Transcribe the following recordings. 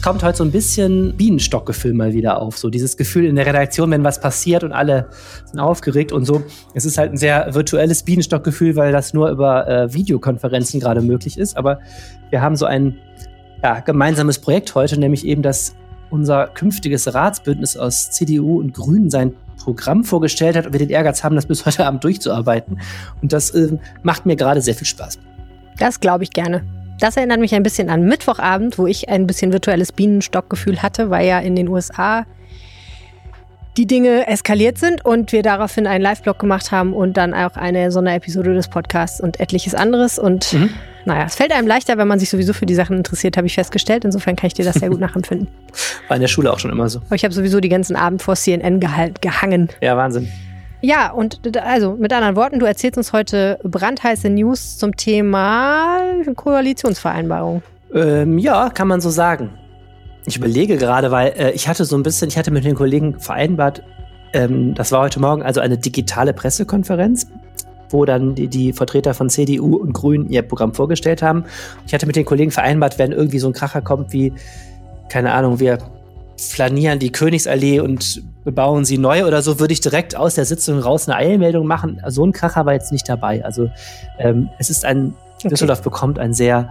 es kommt heute so ein bisschen Bienenstockgefühl mal wieder auf. So dieses Gefühl in der Redaktion, wenn was passiert und alle sind aufgeregt und so. Es ist halt ein sehr virtuelles Bienenstockgefühl, weil das nur über äh, Videokonferenzen gerade möglich ist. Aber wir haben so ein ja, gemeinsames Projekt heute, nämlich eben, dass unser künftiges Ratsbündnis aus CDU und Grünen sein Programm vorgestellt hat und wir den Ehrgeiz haben, das bis heute Abend durchzuarbeiten. Und das äh, macht mir gerade sehr viel Spaß. Das glaube ich gerne. Das erinnert mich ein bisschen an Mittwochabend, wo ich ein bisschen virtuelles Bienenstockgefühl hatte, weil ja in den USA die Dinge eskaliert sind und wir daraufhin einen Live-Blog gemacht haben und dann auch eine Sonderepisode des Podcasts und etliches anderes. Und mhm. naja, es fällt einem leichter, wenn man sich sowieso für die Sachen interessiert, habe ich festgestellt. Insofern kann ich dir das sehr gut nachempfinden. War in der Schule auch schon immer so. Aber ich habe sowieso die ganzen Abend vor CNN gehangen. Ja, Wahnsinn. Ja, und also mit anderen Worten, du erzählst uns heute brandheiße News zum Thema Koalitionsvereinbarung. Ähm, ja, kann man so sagen. Ich überlege gerade, weil äh, ich hatte so ein bisschen, ich hatte mit den Kollegen vereinbart, ähm, das war heute Morgen also eine digitale Pressekonferenz, wo dann die, die, Vertreter von CDU und Grünen ihr Programm vorgestellt haben. Ich hatte mit den Kollegen vereinbart, wenn irgendwie so ein Kracher kommt wie, keine Ahnung, wir flanieren die Königsallee und bebauen sie neu oder so, würde ich direkt aus der Sitzung raus eine Eilmeldung machen. So ein Kracher war jetzt nicht dabei. Also ähm, es ist ein, okay. Düsseldorf bekommt ein sehr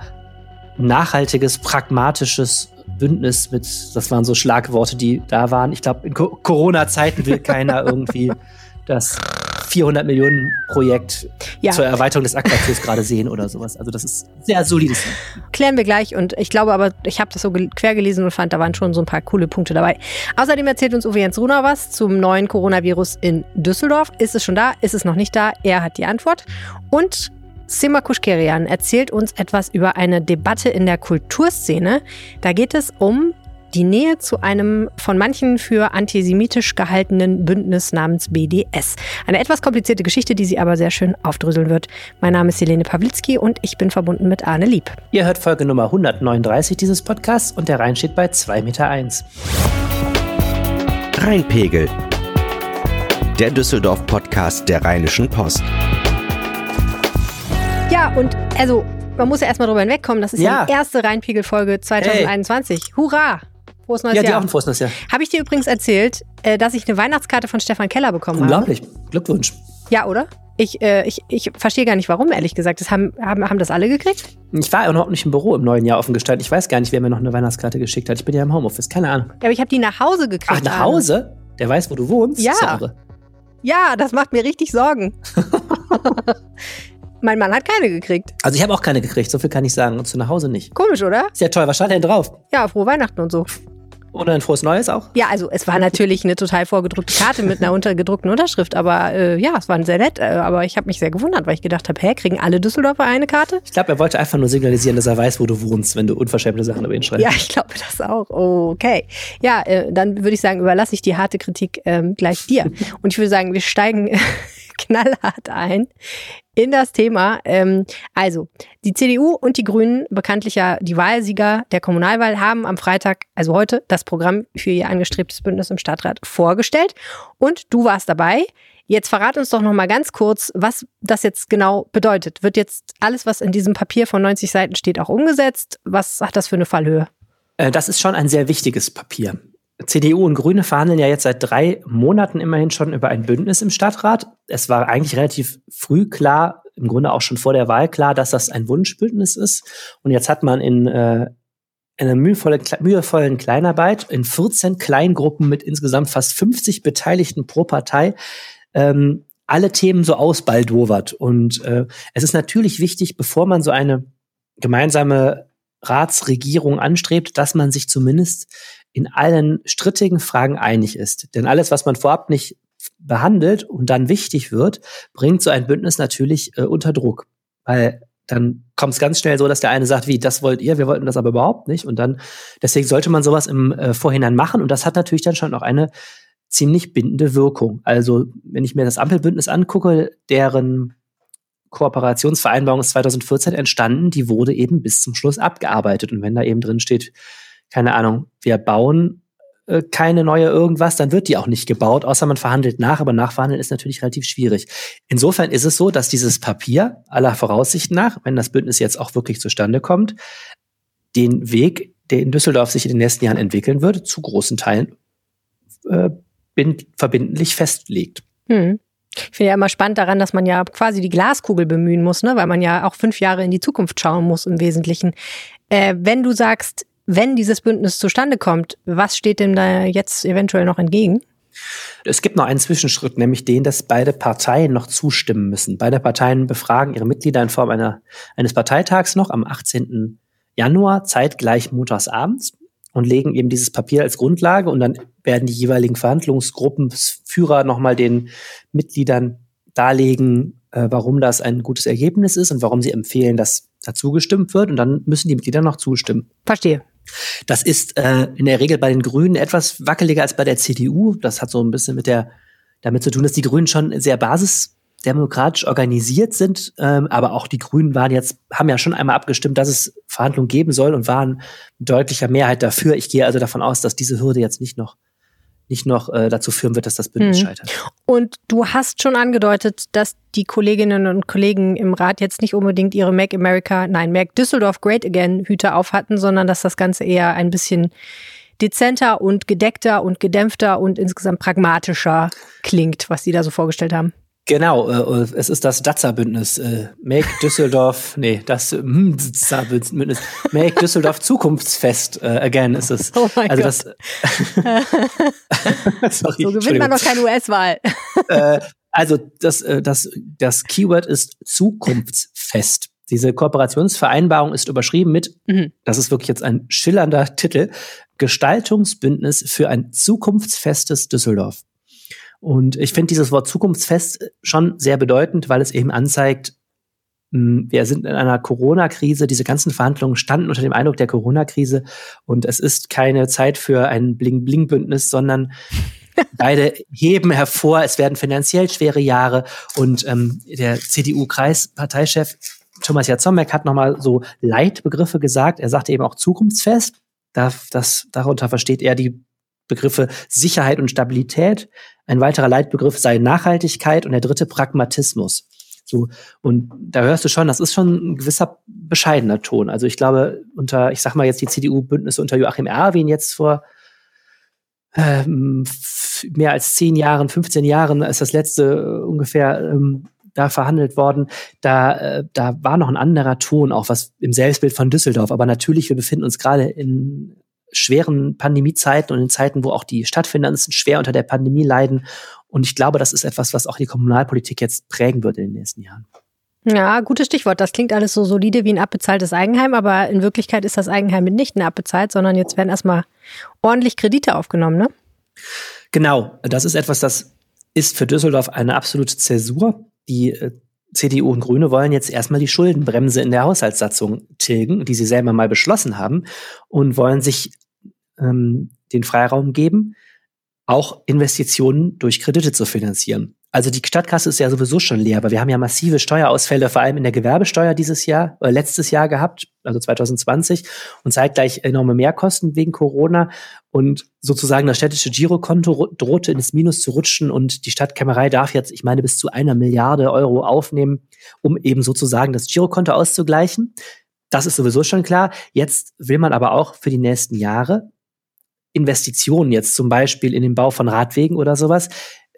nachhaltiges, pragmatisches Bündnis mit, das waren so Schlagworte, die da waren. Ich glaube, in Corona-Zeiten will keiner irgendwie das 400 Millionen Projekt ja. zur Erweiterung des Aquartiers gerade sehen oder sowas. Also das ist sehr solides. Klären wir gleich und ich glaube aber, ich habe das so quer gelesen und fand, da waren schon so ein paar coole Punkte dabei. Außerdem erzählt uns Uwe Jens Runer was zum neuen Coronavirus in Düsseldorf. Ist es schon da? Ist es noch nicht da? Er hat die Antwort. Und Sima Kuschkerian erzählt uns etwas über eine Debatte in der Kulturszene. Da geht es um die Nähe zu einem von manchen für antisemitisch gehaltenen Bündnis namens BDS. Eine etwas komplizierte Geschichte, die sie aber sehr schön aufdröseln wird. Mein Name ist Helene Pawlitzki und ich bin verbunden mit Arne Lieb. Ihr hört Folge Nummer 139 dieses Podcasts und der Rhein steht bei 2,1 Meter. Rheinpegel. Der Düsseldorf-Podcast der Rheinischen Post. Ja, und also man muss ja erstmal drüber hinwegkommen. Das ist ja, die erste Rheinpegel-Folge 2021. Hey. Hurra! Frohes neues ja, Jahr. Ja, dir auch ein frohes neues Jahr. Habe ich dir übrigens erzählt, äh, dass ich eine Weihnachtskarte von Stefan Keller bekommen Unglaublich. habe? Unglaublich. Glückwunsch. Ja, oder? Ich, äh, ich, ich verstehe gar nicht, warum, ehrlich gesagt. Das haben, haben, haben das alle gekriegt? Ich war ja noch nicht im Büro im neuen Jahr offen gestaltet. Ich weiß gar nicht, wer mir noch eine Weihnachtskarte geschickt hat. Ich bin ja im Homeoffice, keine Ahnung. Ja, aber ich habe die nach Hause gekriegt. Ach, nach Hause? Der weiß, wo du wohnst? Ja. Das ja, das macht mir richtig Sorgen. mein Mann hat keine gekriegt. Also ich habe auch keine gekriegt, so viel kann ich sagen. Und zu nach Hause nicht. Komisch, oder? Ist ja toll. Was stand denn drauf? Ja, frohe Weihnachten und so. Oder ein frohes Neues auch? Ja, also es war natürlich eine total vorgedruckte Karte mit einer untergedruckten Unterschrift, aber äh, ja, es war sehr nett. Äh, aber ich habe mich sehr gewundert, weil ich gedacht habe, hä, kriegen alle Düsseldorfer eine Karte? Ich glaube, er wollte einfach nur signalisieren, dass er weiß, wo du wohnst, wenn du unverschämte Sachen über ihn schreibst. Ja, ich glaube das auch. Okay. Ja, äh, dann würde ich sagen, überlasse ich die harte Kritik ähm, gleich dir. Und ich würde sagen, wir steigen knallhart ein in das Thema. Ähm, also, die CDU und die Grünen, bekanntlich ja die Wahlsieger der Kommunalwahl, haben am Freitag, also heute, das Programm für ihr angestrebtes Bündnis im Stadtrat vorgestellt. Und du warst dabei. Jetzt verrat uns doch noch mal ganz kurz, was das jetzt genau bedeutet. Wird jetzt alles, was in diesem Papier von 90 Seiten steht, auch umgesetzt? Was hat das für eine Fallhöhe? Äh, das ist schon ein sehr wichtiges Papier. CDU und Grüne verhandeln ja jetzt seit drei Monaten immerhin schon über ein Bündnis im Stadtrat. Es war eigentlich relativ früh klar, im Grunde auch schon vor der Wahl klar, dass das ein Wunschbündnis ist. Und jetzt hat man in, äh, in einer mühevollen, mühevollen Kleinarbeit in 14 Kleingruppen mit insgesamt fast 50 Beteiligten pro Partei ähm, alle Themen so ausbaldowert. Und äh, es ist natürlich wichtig, bevor man so eine gemeinsame Ratsregierung anstrebt, dass man sich zumindest in allen strittigen Fragen einig ist. Denn alles, was man vorab nicht behandelt und dann wichtig wird, bringt so ein Bündnis natürlich äh, unter Druck. Weil dann kommt es ganz schnell so, dass der eine sagt, wie, das wollt ihr, wir wollten das aber überhaupt nicht. Und dann, deswegen sollte man sowas im äh, Vorhinein machen. Und das hat natürlich dann schon auch eine ziemlich bindende Wirkung. Also, wenn ich mir das Ampelbündnis angucke, deren Kooperationsvereinbarung ist 2014 entstanden, die wurde eben bis zum Schluss abgearbeitet. Und wenn da eben drin steht, keine Ahnung, wir bauen äh, keine neue irgendwas, dann wird die auch nicht gebaut, außer man verhandelt nach, aber nachverhandeln ist natürlich relativ schwierig. Insofern ist es so, dass dieses Papier aller Voraussicht nach, wenn das Bündnis jetzt auch wirklich zustande kommt, den Weg der in Düsseldorf sich in den nächsten Jahren entwickeln wird, zu großen Teilen äh, verbindlich festlegt. Hm. Ich finde ja immer spannend daran, dass man ja quasi die Glaskugel bemühen muss, ne? weil man ja auch fünf Jahre in die Zukunft schauen muss im Wesentlichen. Äh, wenn du sagst, wenn dieses Bündnis zustande kommt, was steht dem da jetzt eventuell noch entgegen? Es gibt noch einen Zwischenschritt, nämlich den, dass beide Parteien noch zustimmen müssen. Beide Parteien befragen ihre Mitglieder in Form einer, eines Parteitags noch am 18. Januar, zeitgleich montagsabends und legen eben dieses Papier als Grundlage und dann werden die jeweiligen Verhandlungsgruppenführer nochmal den Mitgliedern darlegen, äh, warum das ein gutes Ergebnis ist und warum sie empfehlen, dass dazu gestimmt wird und dann müssen die Mitglieder noch zustimmen. Verstehe. Das ist äh, in der Regel bei den Grünen etwas wackeliger als bei der CDU. Das hat so ein bisschen mit der damit zu tun, dass die Grünen schon sehr basisdemokratisch organisiert sind, ähm, aber auch die Grünen waren jetzt haben ja schon einmal abgestimmt, dass es Verhandlungen geben soll und waren deutlicher Mehrheit dafür. Ich gehe also davon aus, dass diese Hürde jetzt nicht noch nicht noch äh, dazu führen wird, dass das Bündnis mhm. scheitert. Und du hast schon angedeutet, dass die Kolleginnen und Kollegen im Rat jetzt nicht unbedingt ihre Make America, nein, Make Düsseldorf Great Again Hüte auf hatten, sondern dass das Ganze eher ein bisschen dezenter und gedeckter und gedämpfter und insgesamt pragmatischer klingt, was sie da so vorgestellt haben. Genau, äh, es ist das Datza-Bündnis. Äh, Make Düsseldorf, nee, das hm, Datza-Bündnis. Make Düsseldorf Zukunftsfest äh, again ist es. Oh mein also Gott. Das, sorry, so gewinnt man noch keine US-Wahl. äh, also das, äh, das, das Keyword ist Zukunftsfest. Diese Kooperationsvereinbarung ist überschrieben mit, mhm. das ist wirklich jetzt ein schillernder Titel, Gestaltungsbündnis für ein zukunftsfestes Düsseldorf. Und ich finde dieses Wort Zukunftsfest schon sehr bedeutend, weil es eben anzeigt, hm, wir sind in einer Corona-Krise. Diese ganzen Verhandlungen standen unter dem Eindruck der Corona-Krise. Und es ist keine Zeit für ein Bling-Bling-Bündnis, sondern beide heben hervor. Es werden finanziell schwere Jahre. Und ähm, der CDU-Kreisparteichef Thomas Jazomek hat nochmal so Leitbegriffe gesagt. Er sagte eben auch zukunftsfest. Das, das, darunter versteht er die Begriffe Sicherheit und Stabilität. Ein weiterer Leitbegriff sei Nachhaltigkeit und der dritte Pragmatismus. So, und da hörst du schon, das ist schon ein gewisser bescheidener Ton. Also ich glaube, unter, ich sag mal jetzt die CDU-Bündnisse unter Joachim Erwin jetzt vor ähm, mehr als zehn Jahren, 15 Jahren ist das letzte äh, ungefähr ähm, da verhandelt worden. Da, äh, da war noch ein anderer Ton, auch was im Selbstbild von Düsseldorf. Aber natürlich, wir befinden uns gerade in schweren Pandemiezeiten und in Zeiten, wo auch die Stadtfinanzen schwer unter der Pandemie leiden. Und ich glaube, das ist etwas, was auch die Kommunalpolitik jetzt prägen wird in den nächsten Jahren. Ja, gutes Stichwort. Das klingt alles so solide wie ein abbezahltes Eigenheim, aber in Wirklichkeit ist das Eigenheim nicht abbezahlt, sondern jetzt werden erstmal ordentlich Kredite aufgenommen, ne? Genau, das ist etwas, das ist für Düsseldorf eine absolute Zäsur. Die äh, CDU und Grüne wollen jetzt erstmal die Schuldenbremse in der Haushaltssatzung tilgen, die sie selber mal beschlossen haben, und wollen sich ähm, den Freiraum geben, auch Investitionen durch Kredite zu finanzieren. Also die Stadtkasse ist ja sowieso schon leer, aber wir haben ja massive Steuerausfälle, vor allem in der Gewerbesteuer dieses Jahr, oder letztes Jahr gehabt, also 2020, und zeitgleich enorme Mehrkosten wegen Corona. Und sozusagen das städtische Girokonto drohte ins Minus zu rutschen und die Stadtkämmerei darf jetzt, ich meine, bis zu einer Milliarde Euro aufnehmen, um eben sozusagen das Girokonto auszugleichen. Das ist sowieso schon klar. Jetzt will man aber auch für die nächsten Jahre Investitionen jetzt zum Beispiel in den Bau von Radwegen oder sowas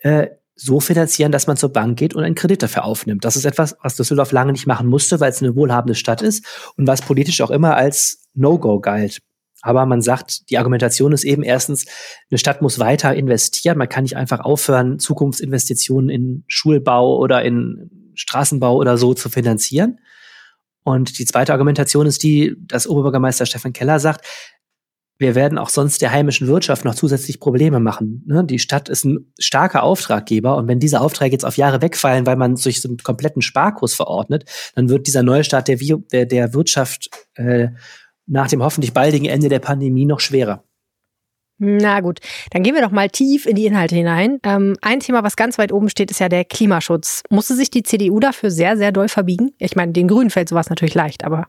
äh, so finanzieren, dass man zur Bank geht und einen Kredit dafür aufnimmt. Das ist etwas, was Düsseldorf lange nicht machen musste, weil es eine wohlhabende Stadt ist und was politisch auch immer als No-Go galt. Aber man sagt, die Argumentation ist eben erstens, eine Stadt muss weiter investieren. Man kann nicht einfach aufhören, Zukunftsinvestitionen in Schulbau oder in Straßenbau oder so zu finanzieren. Und die zweite Argumentation ist die, dass Oberbürgermeister Stefan Keller sagt, wir werden auch sonst der heimischen Wirtschaft noch zusätzlich Probleme machen. Ne? Die Stadt ist ein starker Auftraggeber und wenn diese Aufträge jetzt auf Jahre wegfallen, weil man sich so einen kompletten Sparkurs verordnet, dann wird dieser Neustart der, der, der Wirtschaft äh, nach dem hoffentlich baldigen Ende der Pandemie noch schwerer. Na gut, dann gehen wir doch mal tief in die Inhalte hinein. Ähm, ein Thema, was ganz weit oben steht, ist ja der Klimaschutz. Musste sich die CDU dafür sehr, sehr doll verbiegen? Ich meine, den Grünen fällt sowas natürlich leicht, aber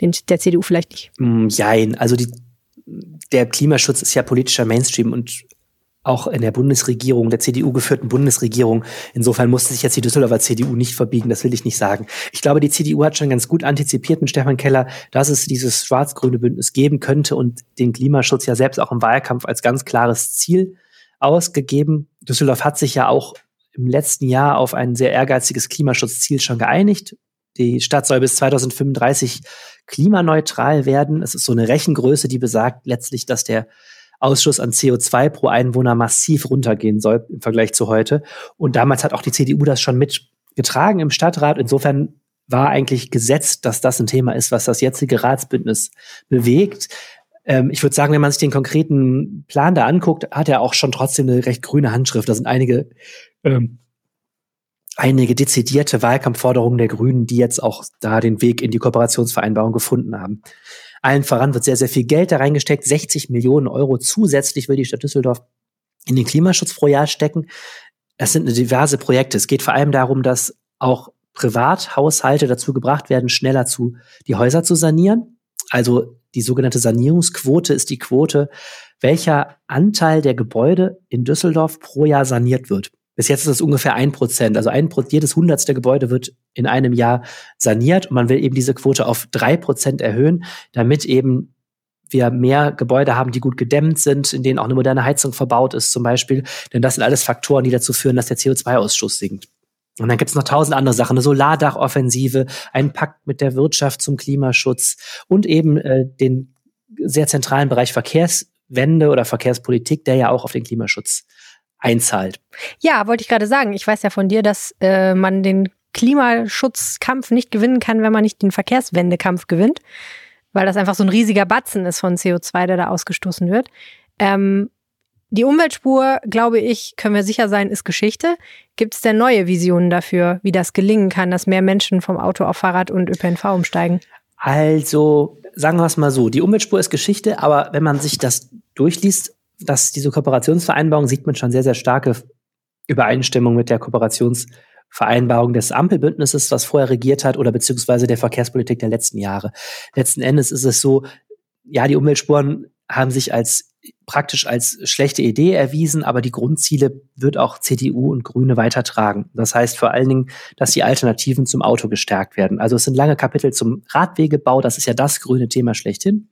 den, der CDU vielleicht nicht. Mm, jein, also die der Klimaschutz ist ja politischer Mainstream und auch in der Bundesregierung, der CDU geführten Bundesregierung. Insofern musste sich jetzt die Düsseldorfer CDU nicht verbiegen, das will ich nicht sagen. Ich glaube, die CDU hat schon ganz gut antizipiert mit Stefan Keller, dass es dieses schwarz-grüne Bündnis geben könnte und den Klimaschutz ja selbst auch im Wahlkampf als ganz klares Ziel ausgegeben. Düsseldorf hat sich ja auch im letzten Jahr auf ein sehr ehrgeiziges Klimaschutzziel schon geeinigt. Die Stadt soll bis 2035 klimaneutral werden. Es ist so eine Rechengröße, die besagt letztlich, dass der Ausschuss an CO2 pro Einwohner massiv runtergehen soll im Vergleich zu heute. Und damals hat auch die CDU das schon mitgetragen im Stadtrat. Insofern war eigentlich gesetzt, dass das ein Thema ist, was das jetzige Ratsbündnis bewegt. Ähm, ich würde sagen, wenn man sich den konkreten Plan da anguckt, hat er auch schon trotzdem eine recht grüne Handschrift. Da sind einige, ähm, einige dezidierte Wahlkampfforderungen der Grünen, die jetzt auch da den Weg in die Kooperationsvereinbarung gefunden haben. Allen voran wird sehr, sehr viel Geld da reingesteckt. 60 Millionen Euro zusätzlich will die Stadt Düsseldorf in den Klimaschutz pro Jahr stecken. Das sind diverse Projekte. Es geht vor allem darum, dass auch Privathaushalte dazu gebracht werden, schneller zu, die Häuser zu sanieren. Also die sogenannte Sanierungsquote ist die Quote, welcher Anteil der Gebäude in Düsseldorf pro Jahr saniert wird. Bis jetzt ist es ungefähr ein Prozent. Also ein, jedes hundertste Gebäude wird in einem Jahr saniert und man will eben diese Quote auf drei Prozent erhöhen, damit eben wir mehr Gebäude haben, die gut gedämmt sind, in denen auch eine moderne Heizung verbaut ist zum Beispiel. Denn das sind alles Faktoren, die dazu führen, dass der CO2-Ausstoß sinkt. Und dann gibt es noch tausend andere Sachen, eine Solardachoffensive, einen Pakt mit der Wirtschaft zum Klimaschutz und eben äh, den sehr zentralen Bereich Verkehrswende oder Verkehrspolitik, der ja auch auf den Klimaschutz einzahlt. Ja, wollte ich gerade sagen. Ich weiß ja von dir, dass äh, man den Klimaschutzkampf nicht gewinnen kann, wenn man nicht den Verkehrswendekampf gewinnt, weil das einfach so ein riesiger Batzen ist von CO2, der da ausgestoßen wird. Ähm, die Umweltspur, glaube ich, können wir sicher sein, ist Geschichte. Gibt es denn neue Visionen dafür, wie das gelingen kann, dass mehr Menschen vom Auto auf Fahrrad und ÖPNV umsteigen? Also, sagen wir es mal so, die Umweltspur ist Geschichte, aber wenn man sich das durchliest, dass diese Kooperationsvereinbarung sieht man schon sehr, sehr starke Übereinstimmung mit der Kooperationsvereinbarung des Ampelbündnisses, was vorher regiert hat, oder beziehungsweise der Verkehrspolitik der letzten Jahre. Letzten Endes ist es so, ja, die Umweltspuren haben sich als praktisch als schlechte Idee erwiesen, aber die Grundziele wird auch CDU und Grüne weitertragen. Das heißt vor allen Dingen, dass die Alternativen zum Auto gestärkt werden. Also es sind lange Kapitel zum Radwegebau, das ist ja das grüne Thema schlechthin.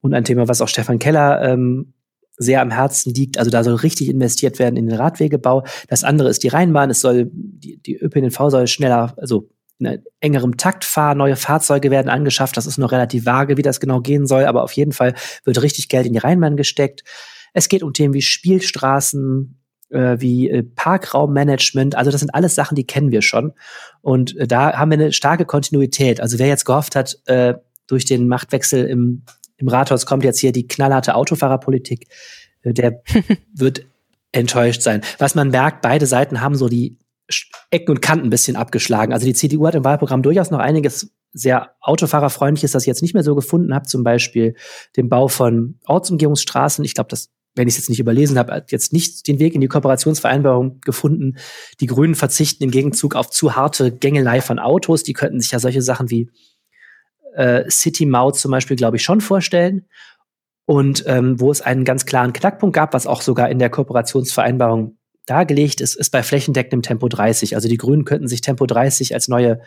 Und ein Thema, was auch Stefan Keller ähm, sehr am Herzen liegt. Also da soll richtig investiert werden in den Radwegebau. Das andere ist die Rheinbahn. Es soll, die, die ÖPNV soll schneller, also in engerem Takt fahren. Neue Fahrzeuge werden angeschafft. Das ist noch relativ vage, wie das genau gehen soll. Aber auf jeden Fall wird richtig Geld in die Rheinbahn gesteckt. Es geht um Themen wie Spielstraßen, äh, wie äh, Parkraummanagement. Also das sind alles Sachen, die kennen wir schon. Und äh, da haben wir eine starke Kontinuität. Also wer jetzt gehofft hat, äh, durch den Machtwechsel im im Rathaus kommt jetzt hier die knallharte Autofahrerpolitik, äh, der wird enttäuscht sein. Was man merkt, beide Seiten haben so die Ecken und Kanten ein bisschen abgeschlagen. Also die CDU hat im Wahlprogramm durchaus noch einiges sehr autofahrerfreundliches, das ich jetzt nicht mehr so gefunden habe, zum Beispiel den Bau von Ortsumgehungsstraßen. Ich glaube, das, wenn ich es jetzt nicht überlesen habe, hat jetzt nicht den Weg in die Kooperationsvereinbarung gefunden. Die Grünen verzichten im Gegenzug auf zu harte Gängelei von Autos. Die könnten sich ja solche Sachen wie äh, City Maut zum Beispiel, glaube ich, schon vorstellen. Und ähm, wo es einen ganz klaren Knackpunkt gab, was auch sogar in der Kooperationsvereinbarung dargelegt ist, ist bei flächendeckendem Tempo 30. Also die Grünen könnten sich Tempo 30 als neue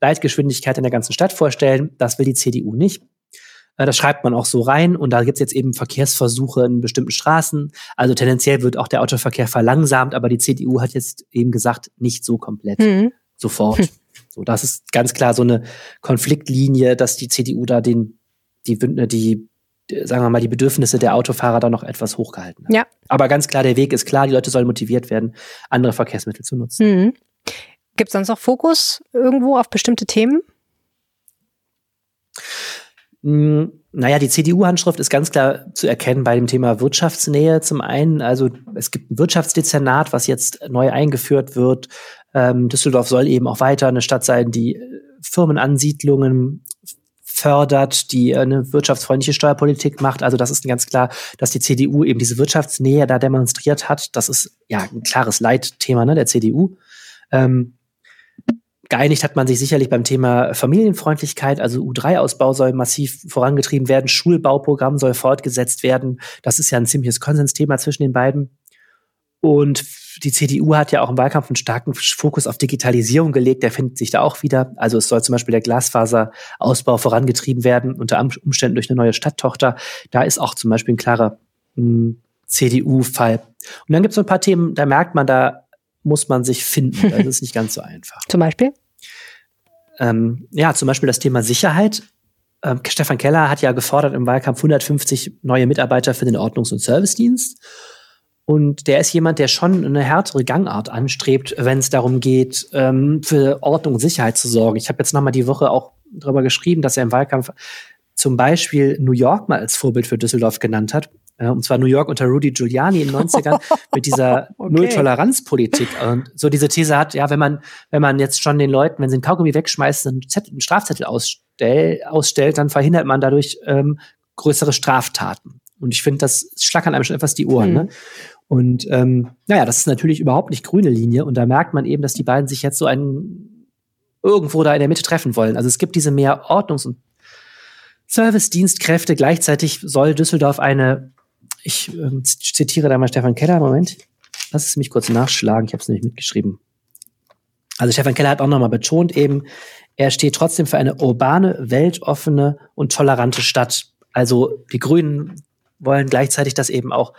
Leitgeschwindigkeit in der ganzen Stadt vorstellen. Das will die CDU nicht. Äh, das schreibt man auch so rein und da gibt es jetzt eben Verkehrsversuche in bestimmten Straßen. Also tendenziell wird auch der Autoverkehr verlangsamt, aber die CDU hat jetzt eben gesagt, nicht so komplett mhm. sofort. So, das ist ganz klar so eine Konfliktlinie, dass die CDU da den, die, die, sagen wir mal, die Bedürfnisse der Autofahrer da noch etwas hochgehalten hat. Ja. Aber ganz klar, der Weg ist klar, die Leute sollen motiviert werden, andere Verkehrsmittel zu nutzen. Mhm. Gibt es sonst noch Fokus irgendwo auf bestimmte Themen? Hm, naja, die CDU-Handschrift ist ganz klar zu erkennen bei dem Thema Wirtschaftsnähe. Zum einen, also es gibt ein Wirtschaftsdezernat, was jetzt neu eingeführt wird. Ähm, Düsseldorf soll eben auch weiter eine Stadt sein, die äh, Firmenansiedlungen fördert, die äh, eine wirtschaftsfreundliche Steuerpolitik macht. Also das ist ganz klar, dass die CDU eben diese Wirtschaftsnähe da demonstriert hat. Das ist ja ein klares Leitthema ne, der CDU. Ähm, geeinigt hat man sich sicherlich beim Thema Familienfreundlichkeit. Also U3-Ausbau soll massiv vorangetrieben werden. Schulbauprogramm soll fortgesetzt werden. Das ist ja ein ziemliches Konsensthema zwischen den beiden. Und die CDU hat ja auch im Wahlkampf einen starken Fokus auf Digitalisierung gelegt. Der findet sich da auch wieder. Also es soll zum Beispiel der Glasfaserausbau vorangetrieben werden, unter Umständen durch eine neue Stadttochter. Da ist auch zum Beispiel ein klarer hm, CDU-Fall. Und dann gibt es so ein paar Themen, da merkt man, da muss man sich finden. Das ist nicht ganz so einfach. Zum Beispiel? Ähm, ja, zum Beispiel das Thema Sicherheit. Ähm, Stefan Keller hat ja gefordert im Wahlkampf 150 neue Mitarbeiter für den Ordnungs- und Servicedienst. Und der ist jemand, der schon eine härtere Gangart anstrebt, wenn es darum geht, ähm, für Ordnung und Sicherheit zu sorgen. Ich habe jetzt noch mal die Woche auch darüber geschrieben, dass er im Wahlkampf zum Beispiel New York mal als Vorbild für Düsseldorf genannt hat. Äh, und zwar New York unter Rudy Giuliani in den 90ern mit dieser okay. Null-Toleranz-Politik. Und so diese These hat, ja, wenn man, wenn man jetzt schon den Leuten, wenn sie einen Kaugummi wegschmeißt, einen, Zettel, einen Strafzettel ausstell, ausstellt, dann verhindert man dadurch ähm, größere Straftaten. Und ich finde, das schlackern einem schon etwas die Ohren. Mhm. Ne? Und ähm, naja, das ist natürlich überhaupt nicht grüne Linie. Und da merkt man eben, dass die beiden sich jetzt so ein irgendwo da in der Mitte treffen wollen. Also es gibt diese mehr Ordnungs- und Service-Dienstkräfte. Gleichzeitig soll Düsseldorf eine, ich ähm, zitiere da mal Stefan Keller, Moment, lass es mich kurz nachschlagen, ich habe es nämlich mitgeschrieben. Also Stefan Keller hat auch nochmal betont eben, er steht trotzdem für eine urbane, weltoffene und tolerante Stadt. Also die Grünen wollen gleichzeitig das eben auch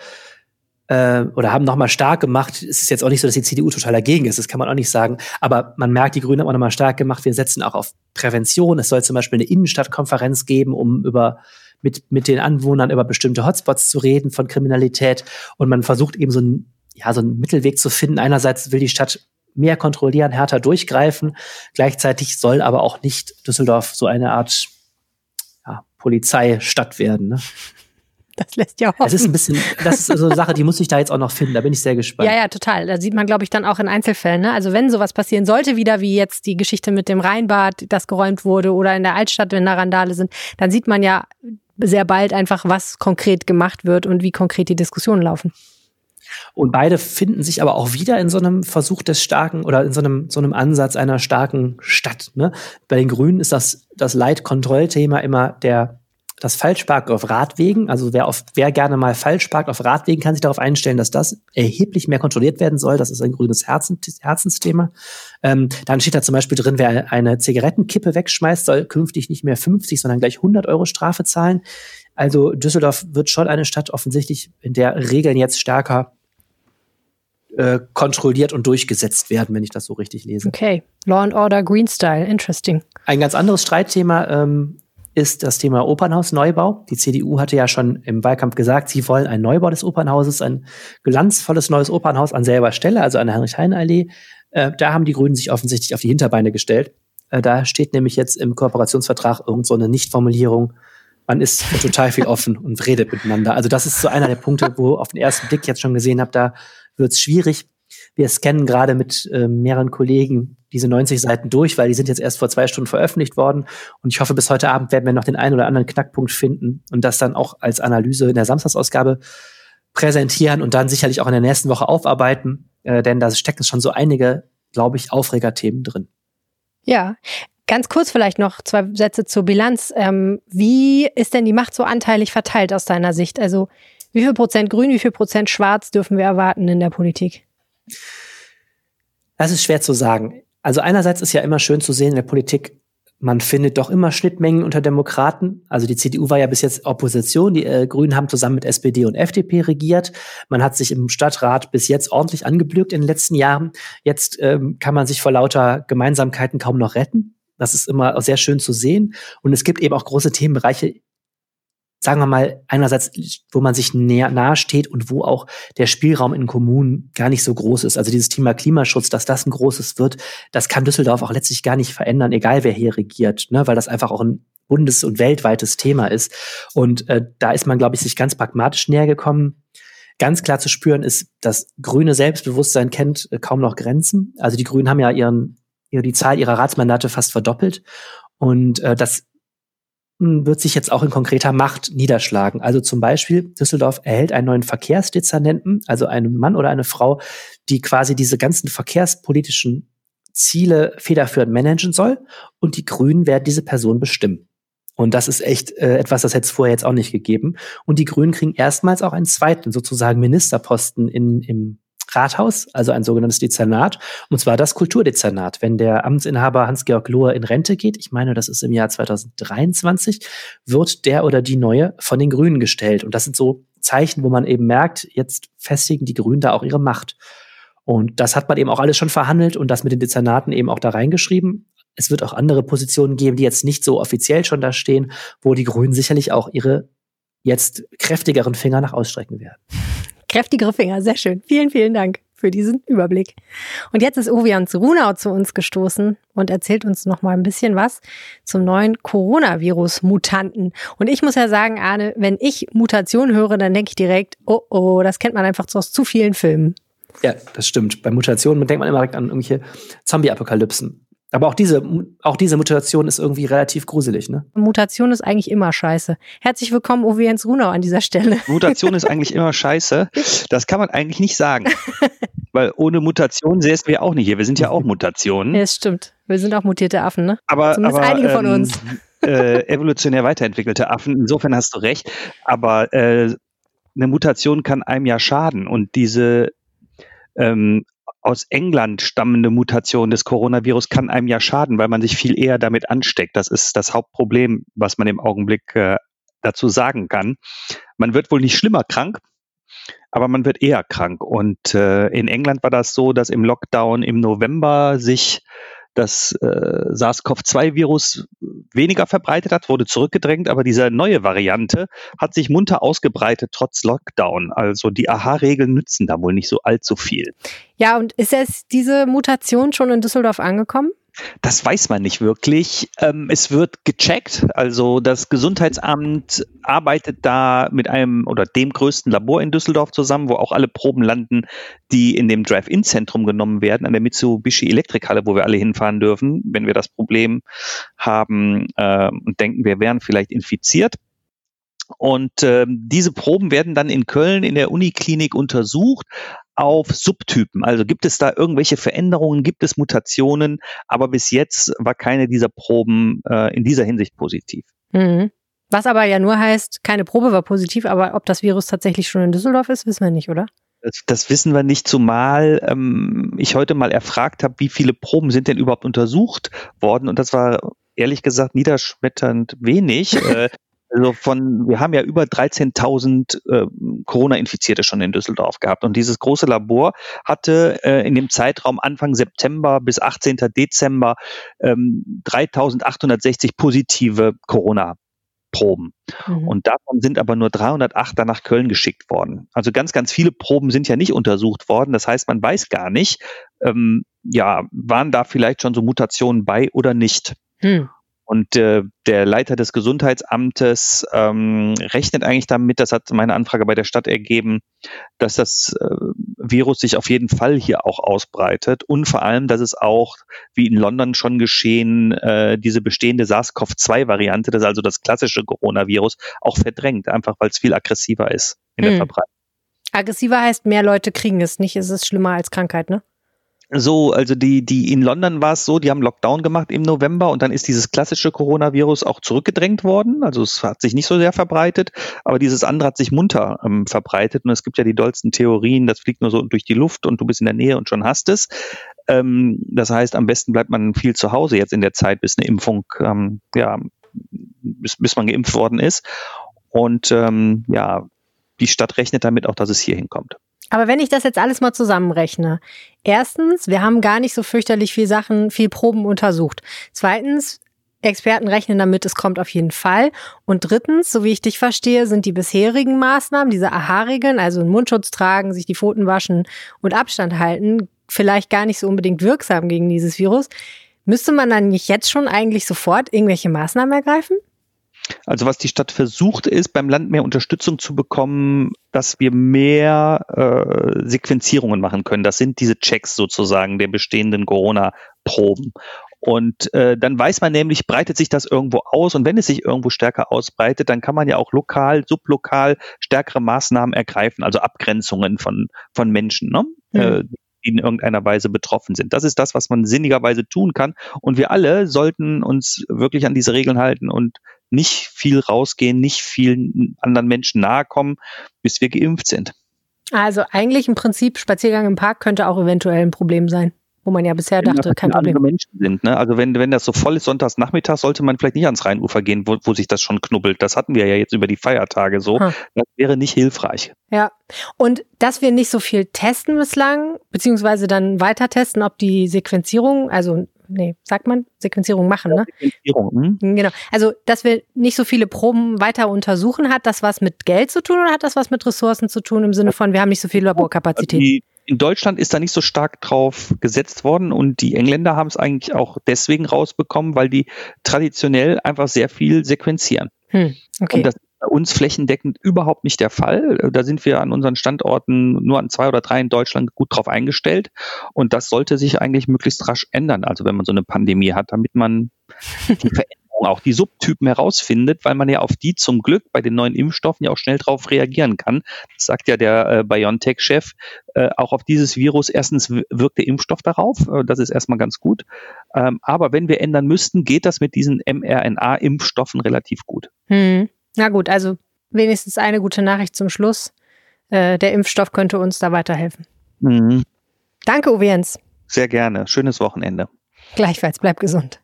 äh, oder haben nochmal stark gemacht. Es ist jetzt auch nicht so, dass die CDU total dagegen ist, das kann man auch nicht sagen. Aber man merkt, die Grünen haben auch nochmal stark gemacht. Wir setzen auch auf Prävention. Es soll zum Beispiel eine Innenstadtkonferenz geben, um über mit, mit den Anwohnern über bestimmte Hotspots zu reden von Kriminalität. Und man versucht eben so ein ja, so einen Mittelweg zu finden. Einerseits will die Stadt mehr kontrollieren, härter durchgreifen. Gleichzeitig soll aber auch nicht Düsseldorf so eine Art ja, Polizeistadt werden. Ne? Das lässt ja hoffen. Das ist ein bisschen, das ist so eine Sache, die muss ich da jetzt auch noch finden. Da bin ich sehr gespannt. Ja, ja, total. Da sieht man, glaube ich, dann auch in Einzelfällen. Ne? Also wenn sowas passieren sollte, wieder wie jetzt die Geschichte mit dem Rheinbad, das geräumt wurde, oder in der Altstadt, wenn da Randale sind, dann sieht man ja sehr bald einfach, was konkret gemacht wird und wie konkret die Diskussionen laufen. Und beide finden sich aber auch wieder in so einem Versuch des starken oder in so einem, so einem Ansatz einer starken Stadt. Ne? Bei den Grünen ist das, das Leitkontrollthema immer der das Falschparken auf Radwegen, also wer, auf, wer gerne mal falsch parkt auf Radwegen, kann sich darauf einstellen, dass das erheblich mehr kontrolliert werden soll. Das ist ein grünes Herzen, Herzensthema. Ähm, dann steht da zum Beispiel drin, wer eine Zigarettenkippe wegschmeißt, soll künftig nicht mehr 50, sondern gleich 100 Euro Strafe zahlen. Also Düsseldorf wird schon eine Stadt offensichtlich, in der Regeln jetzt stärker äh, kontrolliert und durchgesetzt werden, wenn ich das so richtig lese. Okay, Law and Order Green Style, interesting. Ein ganz anderes Streitthema ähm, ist das Thema Opernhausneubau. Die CDU hatte ja schon im Wahlkampf gesagt, sie wollen einen Neubau des Opernhauses, ein glanzvolles neues Opernhaus an selber Stelle, also an der Heinrich-Heine-Allee. Äh, da haben die Grünen sich offensichtlich auf die Hinterbeine gestellt. Äh, da steht nämlich jetzt im Kooperationsvertrag irgend so eine Nichtformulierung. Man ist total viel offen und redet miteinander. Also das ist so einer der Punkte, wo auf den ersten Blick jetzt schon gesehen habe, da wird es schwierig. Wir scannen gerade mit äh, mehreren Kollegen diese 90 Seiten durch, weil die sind jetzt erst vor zwei Stunden veröffentlicht worden. Und ich hoffe, bis heute Abend werden wir noch den einen oder anderen Knackpunkt finden und das dann auch als Analyse in der Samstagsausgabe präsentieren und dann sicherlich auch in der nächsten Woche aufarbeiten. Äh, denn da stecken schon so einige, glaube ich, Aufregerthemen drin. Ja, Ganz kurz vielleicht noch zwei Sätze zur Bilanz. Ähm, wie ist denn die Macht so anteilig verteilt aus deiner Sicht? Also wie viel Prozent grün, wie viel Prozent schwarz dürfen wir erwarten in der Politik? Das ist schwer zu sagen. Also einerseits ist ja immer schön zu sehen in der Politik, man findet doch immer Schnittmengen unter Demokraten. Also die CDU war ja bis jetzt Opposition. Die äh, Grünen haben zusammen mit SPD und FDP regiert. Man hat sich im Stadtrat bis jetzt ordentlich angeblüht in den letzten Jahren. Jetzt ähm, kann man sich vor lauter Gemeinsamkeiten kaum noch retten. Das ist immer sehr schön zu sehen. Und es gibt eben auch große Themenbereiche, sagen wir mal, einerseits, wo man sich näher, nahe steht und wo auch der Spielraum in Kommunen gar nicht so groß ist. Also dieses Thema Klimaschutz, dass das ein großes wird, das kann Düsseldorf auch letztlich gar nicht verändern, egal wer hier regiert, ne? weil das einfach auch ein bundes- und weltweites Thema ist. Und äh, da ist man, glaube ich, sich ganz pragmatisch näher gekommen. Ganz klar zu spüren ist, dass grüne Selbstbewusstsein kennt äh, kaum noch Grenzen. Also die Grünen haben ja ihren, ihre, die Zahl ihrer Ratsmandate fast verdoppelt. Und äh, das wird sich jetzt auch in konkreter Macht niederschlagen. Also zum Beispiel, Düsseldorf erhält einen neuen Verkehrsdezernenten, also einen Mann oder eine Frau, die quasi diese ganzen verkehrspolitischen Ziele federführend managen soll. Und die Grünen werden diese Person bestimmen. Und das ist echt äh, etwas, das hätte es vorher jetzt auch nicht gegeben. Und die Grünen kriegen erstmals auch einen zweiten, sozusagen Ministerposten in, im Rathaus, also ein sogenanntes Dezernat, und zwar das Kulturdezernat. Wenn der Amtsinhaber Hans-Georg Lohr in Rente geht, ich meine, das ist im Jahr 2023, wird der oder die neue von den Grünen gestellt. Und das sind so Zeichen, wo man eben merkt, jetzt festigen die Grünen da auch ihre Macht. Und das hat man eben auch alles schon verhandelt und das mit den Dezernaten eben auch da reingeschrieben. Es wird auch andere Positionen geben, die jetzt nicht so offiziell schon da stehen, wo die Grünen sicherlich auch ihre jetzt kräftigeren Finger nach ausstrecken werden. Kräftigere Finger, sehr schön. Vielen, vielen Dank für diesen Überblick. Und jetzt ist Ovian Runau zu uns gestoßen und erzählt uns noch mal ein bisschen was zum neuen Coronavirus-Mutanten. Und ich muss ja sagen, Arne, wenn ich Mutation höre, dann denke ich direkt, oh oh, das kennt man einfach aus zu vielen Filmen. Ja, das stimmt. Bei Mutationen denkt man immer direkt an irgendwelche Zombie-Apokalypsen. Aber auch diese, auch diese Mutation ist irgendwie relativ gruselig, ne? Mutation ist eigentlich immer scheiße. Herzlich willkommen, Uwe Jens Runau, an dieser Stelle. Mutation ist eigentlich immer scheiße. Das kann man eigentlich nicht sagen. Weil ohne Mutation säßen wir auch nicht hier. Wir sind ja auch Mutationen. Ja, das stimmt. Wir sind auch mutierte Affen, ne? Aber, Zumindest aber, einige von ähm, uns. Äh, evolutionär weiterentwickelte Affen. Insofern hast du recht. Aber äh, eine Mutation kann einem ja schaden. Und diese ähm, aus England stammende Mutation des Coronavirus kann einem ja schaden, weil man sich viel eher damit ansteckt. Das ist das Hauptproblem, was man im Augenblick äh, dazu sagen kann. Man wird wohl nicht schlimmer krank, aber man wird eher krank. Und äh, in England war das so, dass im Lockdown im November sich das äh, SARS-CoV-2-Virus weniger verbreitet hat, wurde zurückgedrängt, aber diese neue Variante hat sich munter ausgebreitet trotz Lockdown. Also die AHA-Regeln nützen da wohl nicht so allzu viel. Ja, und ist es diese Mutation schon in Düsseldorf angekommen? Das weiß man nicht wirklich. Ähm, es wird gecheckt. Also das Gesundheitsamt arbeitet da mit einem oder dem größten Labor in Düsseldorf zusammen, wo auch alle Proben landen, die in dem Drive-In-Zentrum genommen werden, an der Mitsubishi Elektrikhalle, wo wir alle hinfahren dürfen, wenn wir das Problem haben äh, und denken, wir wären vielleicht infiziert. Und äh, diese Proben werden dann in Köln in der Uniklinik untersucht auf Subtypen. Also gibt es da irgendwelche Veränderungen, gibt es Mutationen, aber bis jetzt war keine dieser Proben äh, in dieser Hinsicht positiv. Mhm. Was aber ja nur heißt, keine Probe war positiv, aber ob das Virus tatsächlich schon in Düsseldorf ist, wissen wir nicht, oder? Das, das wissen wir nicht, zumal ähm, ich heute mal erfragt habe, wie viele Proben sind denn überhaupt untersucht worden und das war ehrlich gesagt niederschmetternd wenig. also von, wir haben ja über 13.000 äh, Corona-Infizierte schon in Düsseldorf gehabt. Und dieses große Labor hatte äh, in dem Zeitraum Anfang September bis 18. Dezember ähm, 3.860 positive Corona Proben. Mhm. Und davon sind aber nur 308 dann nach Köln geschickt worden. Also ganz, ganz viele Proben sind ja nicht untersucht worden. Das heißt, man weiß gar nicht, ähm, ja, waren da vielleicht schon so Mutationen bei oder nicht. Mhm. Und äh, der Leiter des Gesundheitsamtes ähm, rechnet eigentlich damit, das hat meine Anfrage bei der Stadt ergeben, dass das äh, Virus sich auf jeden Fall hier auch ausbreitet und vor allem, dass es auch, wie in London schon geschehen, äh, diese bestehende SARS-CoV-2-Variante, das ist also das klassische Coronavirus, auch verdrängt, einfach weil es viel aggressiver ist in hm. der Verbreitung. Aggressiver heißt, mehr Leute kriegen es nicht, es ist schlimmer als Krankheit, ne? So, also die, die in London war es so, die haben Lockdown gemacht im November und dann ist dieses klassische Coronavirus auch zurückgedrängt worden. Also es hat sich nicht so sehr verbreitet, aber dieses andere hat sich munter ähm, verbreitet und es gibt ja die dollsten Theorien, das fliegt nur so durch die Luft und du bist in der Nähe und schon hast es. Ähm, das heißt, am besten bleibt man viel zu Hause jetzt in der Zeit, bis eine Impfung, ähm, ja, bis, bis man geimpft worden ist. Und ähm, ja, die Stadt rechnet damit auch, dass es hier hinkommt. Aber wenn ich das jetzt alles mal zusammenrechne, erstens, wir haben gar nicht so fürchterlich viel Sachen, viel Proben untersucht. Zweitens, Experten rechnen damit, es kommt auf jeden Fall. Und drittens, so wie ich dich verstehe, sind die bisherigen Maßnahmen, diese AHA-Regeln, also einen Mundschutz tragen, sich die Pfoten waschen und Abstand halten, vielleicht gar nicht so unbedingt wirksam gegen dieses Virus. Müsste man dann nicht jetzt schon eigentlich sofort irgendwelche Maßnahmen ergreifen? Also was die Stadt versucht ist, beim Land mehr Unterstützung zu bekommen, dass wir mehr äh, Sequenzierungen machen können. Das sind diese Checks sozusagen der bestehenden Corona-Proben. Und äh, dann weiß man nämlich, breitet sich das irgendwo aus und wenn es sich irgendwo stärker ausbreitet, dann kann man ja auch lokal, sublokal stärkere Maßnahmen ergreifen, also Abgrenzungen von, von Menschen. Ne? Mhm. Äh, in irgendeiner Weise betroffen sind. Das ist das, was man sinnigerweise tun kann. Und wir alle sollten uns wirklich an diese Regeln halten und nicht viel rausgehen, nicht vielen anderen Menschen nahe kommen, bis wir geimpft sind. Also eigentlich im Prinzip Spaziergang im Park könnte auch eventuell ein Problem sein. Wo man ja bisher dachte, kein Problem. Menschen sind, ne? Also wenn, wenn das so voll ist sonntags Nachmittag, sollte man vielleicht nicht ans Rheinufer gehen, wo, wo sich das schon knubbelt. Das hatten wir ja jetzt über die Feiertage so. Hm. Das wäre nicht hilfreich. Ja. Und dass wir nicht so viel testen bislang, beziehungsweise dann weiter testen, ob die Sequenzierung, also nee, sagt man, Sequenzierung machen, ne? Sequenzierung, hm? Genau. Also, dass wir nicht so viele Proben weiter untersuchen, hat das was mit Geld zu tun oder hat das was mit Ressourcen zu tun im Sinne von, wir haben nicht so viel Laborkapazität? Also in Deutschland ist da nicht so stark drauf gesetzt worden und die Engländer haben es eigentlich auch deswegen rausbekommen, weil die traditionell einfach sehr viel sequenzieren. Hm, okay. Und das ist bei uns flächendeckend überhaupt nicht der Fall. Da sind wir an unseren Standorten nur an zwei oder drei in Deutschland gut drauf eingestellt. Und das sollte sich eigentlich möglichst rasch ändern. Also wenn man so eine Pandemie hat, damit man die Veränderung auch die Subtypen herausfindet, weil man ja auf die zum Glück bei den neuen Impfstoffen ja auch schnell drauf reagieren kann. Das sagt ja der äh, BioNTech-Chef. Äh, auch auf dieses Virus, erstens wirkt der Impfstoff darauf, äh, das ist erstmal ganz gut. Ähm, aber wenn wir ändern müssten, geht das mit diesen mRNA-Impfstoffen relativ gut. Hm. Na gut, also wenigstens eine gute Nachricht zum Schluss. Äh, der Impfstoff könnte uns da weiterhelfen. Mhm. Danke, Uwe Jens. Sehr gerne. Schönes Wochenende. Gleichfalls, bleib gesund.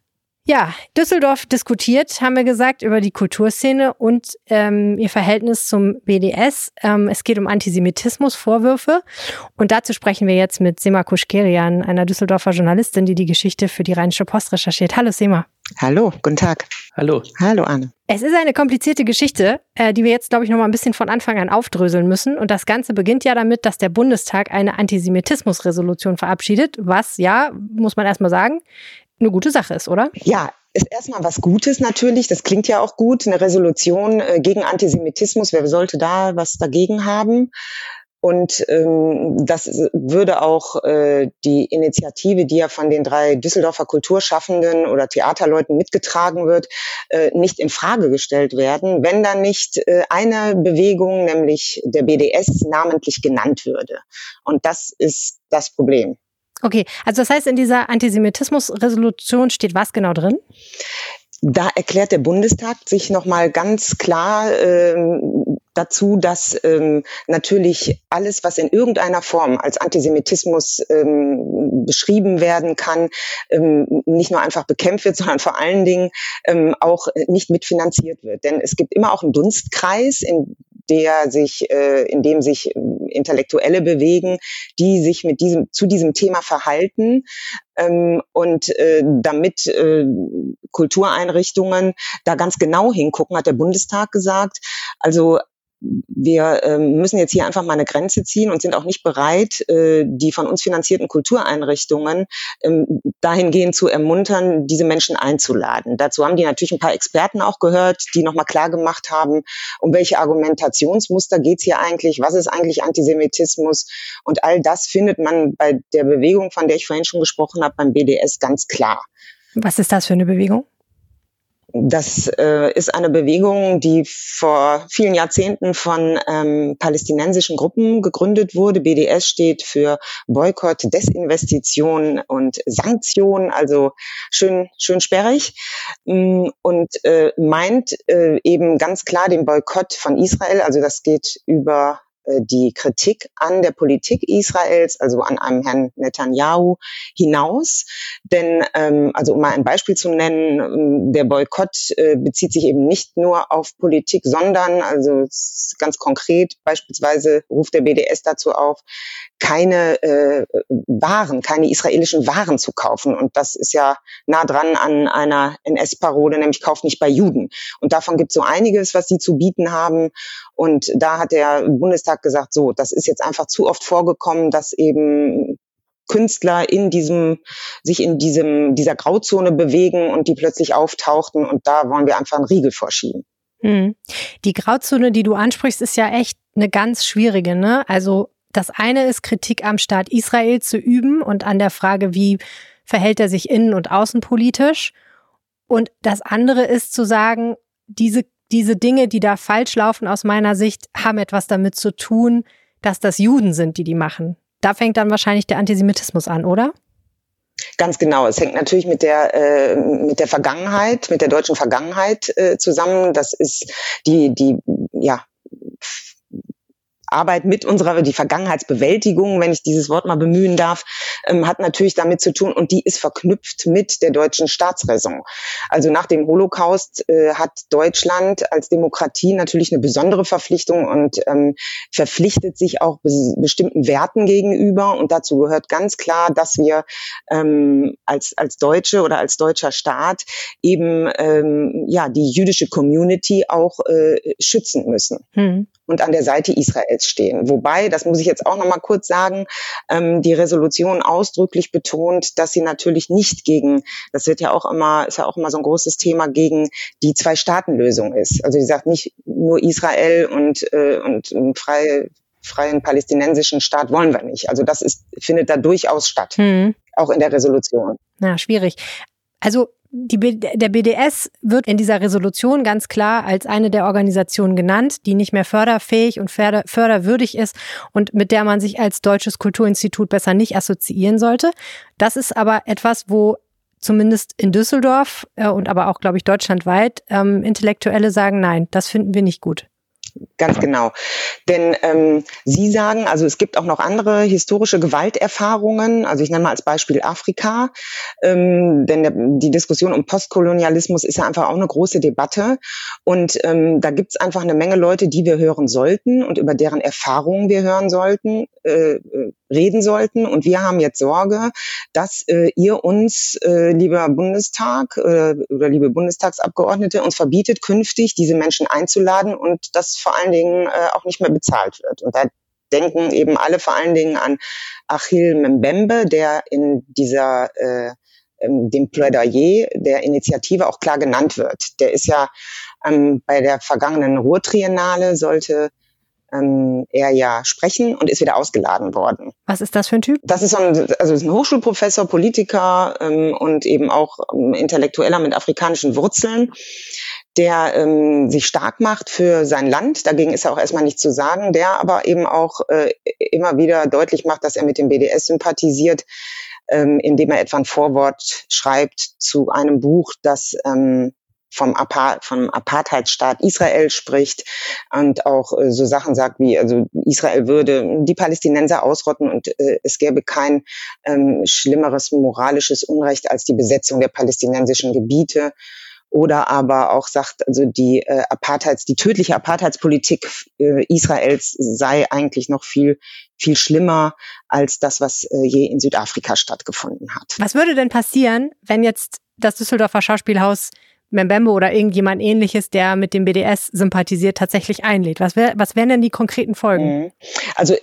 Ja, Düsseldorf diskutiert, haben wir gesagt, über die Kulturszene und ähm, ihr Verhältnis zum BDS. Ähm, es geht um Antisemitismusvorwürfe. Und dazu sprechen wir jetzt mit Sema Kuschkerian, einer Düsseldorfer Journalistin, die die Geschichte für die Rheinische Post recherchiert. Hallo Sema. Hallo, guten Tag. Hallo. Hallo Anne. Es ist eine komplizierte Geschichte, äh, die wir jetzt, glaube ich, noch mal ein bisschen von Anfang an aufdröseln müssen. Und das Ganze beginnt ja damit, dass der Bundestag eine Antisemitismusresolution verabschiedet, was ja, muss man erstmal sagen, eine gute Sache ist, oder? Ja, ist erstmal was Gutes natürlich. Das klingt ja auch gut. Eine Resolution äh, gegen Antisemitismus. Wer sollte da was dagegen haben? Und ähm, das würde auch äh, die Initiative, die ja von den drei Düsseldorfer Kulturschaffenden oder Theaterleuten mitgetragen wird, äh, nicht in Frage gestellt werden, wenn da nicht äh, eine Bewegung, nämlich der BDS, namentlich genannt würde. Und das ist das Problem. Okay, also das heißt, in dieser Antisemitismus-Resolution steht was genau drin? Da erklärt der Bundestag sich nochmal ganz klar ähm, dazu, dass ähm, natürlich alles, was in irgendeiner Form als Antisemitismus ähm, beschrieben werden kann, ähm, nicht nur einfach bekämpft wird, sondern vor allen Dingen ähm, auch nicht mitfinanziert wird. Denn es gibt immer auch einen Dunstkreis, in der sich, äh, in dem sich äh, Intellektuelle bewegen, die sich mit diesem, zu diesem Thema verhalten. Ähm, und äh, damit äh, Kultureinrichtungen da ganz genau hingucken, hat der Bundestag gesagt. Also wir ähm, müssen jetzt hier einfach mal eine Grenze ziehen und sind auch nicht bereit, äh, die von uns finanzierten Kultureinrichtungen ähm, dahingehend zu ermuntern, diese Menschen einzuladen. Dazu haben die natürlich ein paar Experten auch gehört, die nochmal klar gemacht haben, um welche Argumentationsmuster geht's hier eigentlich, was ist eigentlich Antisemitismus und all das findet man bei der Bewegung, von der ich vorhin schon gesprochen habe, beim BDS ganz klar. Was ist das für eine Bewegung? Das äh, ist eine Bewegung, die vor vielen Jahrzehnten von ähm, palästinensischen Gruppen gegründet wurde. BDS steht für Boykott, Desinvestition und Sanktion, also schön, schön sperrig mm, und äh, meint äh, eben ganz klar den Boykott von Israel. Also das geht über die Kritik an der Politik Israels, also an einem Herrn Netanyahu hinaus. Denn, ähm, also um mal ein Beispiel zu nennen, ähm, der Boykott äh, bezieht sich eben nicht nur auf Politik, sondern, also ganz konkret, beispielsweise ruft der BDS dazu auf, keine äh, Waren, keine israelischen Waren zu kaufen. Und das ist ja nah dran an einer NS-Parole, nämlich Kauf nicht bei Juden. Und davon gibt es so einiges, was sie zu bieten haben. Und da hat der Bundestag gesagt, so, das ist jetzt einfach zu oft vorgekommen, dass eben Künstler in diesem, sich in diesem, dieser Grauzone bewegen und die plötzlich auftauchten. Und da wollen wir einfach einen Riegel vorschieben. Hm. Die Grauzone, die du ansprichst, ist ja echt eine ganz schwierige, ne? Also das eine ist, Kritik am Staat Israel zu üben und an der Frage, wie verhält er sich innen- und außenpolitisch. Und das andere ist zu sagen, diese, diese Dinge, die da falsch laufen aus meiner Sicht, haben etwas damit zu tun, dass das Juden sind, die die machen. Da fängt dann wahrscheinlich der Antisemitismus an, oder? Ganz genau. Es hängt natürlich mit der äh, mit der Vergangenheit, mit der deutschen Vergangenheit äh, zusammen. Das ist die die ja Arbeit mit unserer, die Vergangenheitsbewältigung, wenn ich dieses Wort mal bemühen darf, ähm, hat natürlich damit zu tun und die ist verknüpft mit der deutschen Staatsräson. Also nach dem Holocaust äh, hat Deutschland als Demokratie natürlich eine besondere Verpflichtung und ähm, verpflichtet sich auch bes bestimmten Werten gegenüber und dazu gehört ganz klar, dass wir ähm, als, als Deutsche oder als deutscher Staat eben ähm, ja die jüdische Community auch äh, schützen müssen. Hm und an der Seite Israels stehen. Wobei, das muss ich jetzt auch noch mal kurz sagen, ähm, die Resolution ausdrücklich betont, dass sie natürlich nicht gegen, das wird ja auch immer, ist ja auch immer so ein großes Thema, gegen die Zwei-Staaten-Lösung ist. Also sie sagt nicht nur Israel und, äh, und ein frei, freien palästinensischen Staat wollen wir nicht. Also das ist, findet da durchaus statt. Hm. Auch in der Resolution. Ja, schwierig. Also der BDS wird in dieser Resolution ganz klar als eine der Organisationen genannt, die nicht mehr förderfähig und förder, förderwürdig ist und mit der man sich als deutsches Kulturinstitut besser nicht assoziieren sollte. Das ist aber etwas, wo zumindest in Düsseldorf äh, und aber auch, glaube ich, deutschlandweit ähm, Intellektuelle sagen, nein, das finden wir nicht gut. Ganz genau. Denn ähm, Sie sagen, also es gibt auch noch andere historische Gewalterfahrungen. Also ich nenne mal als Beispiel Afrika. Ähm, denn der, die Diskussion um Postkolonialismus ist ja einfach auch eine große Debatte. Und ähm, da gibt es einfach eine Menge Leute, die wir hören sollten und über deren Erfahrungen wir hören sollten, äh, äh reden sollten. Und wir haben jetzt Sorge, dass äh, ihr uns, äh, lieber Bundestag äh, oder liebe Bundestagsabgeordnete, uns verbietet, künftig diese Menschen einzuladen und das vor allen Dingen äh, auch nicht mehr bezahlt wird. Und da denken eben alle vor allen Dingen an Achille Mbembe, der in dieser äh, dem Plädoyer der Initiative auch klar genannt wird. Der ist ja ähm, bei der vergangenen Ruhrtriennale sollte ähm, er ja sprechen und ist wieder ausgeladen worden. Was ist das für ein Typ? Das ist, ein, also ist ein Hochschulprofessor, Politiker ähm, und eben auch ähm, Intellektueller mit afrikanischen Wurzeln der ähm, sich stark macht für sein Land. Dagegen ist er auch erstmal nicht zu sagen, der aber eben auch äh, immer wieder deutlich macht, dass er mit dem BDS sympathisiert, ähm, indem er etwa ein Vorwort schreibt zu einem Buch, das ähm, vom, Apart vom Apartheidsstaat Israel spricht und auch äh, so Sachen sagt wie, also Israel würde die Palästinenser ausrotten und äh, es gäbe kein ähm, schlimmeres moralisches Unrecht als die Besetzung der palästinensischen Gebiete oder aber auch sagt, also die äh, Apartheids, die tödliche Apartheidspolitik äh, Israels sei eigentlich noch viel viel schlimmer als das, was äh, je in Südafrika stattgefunden hat. Was würde denn passieren, wenn jetzt das Düsseldorfer Schauspielhaus Mbembe oder irgendjemand ähnliches, der mit dem BDS sympathisiert, tatsächlich einlädt? Was, wär, was wären denn die konkreten Folgen? Mhm. Also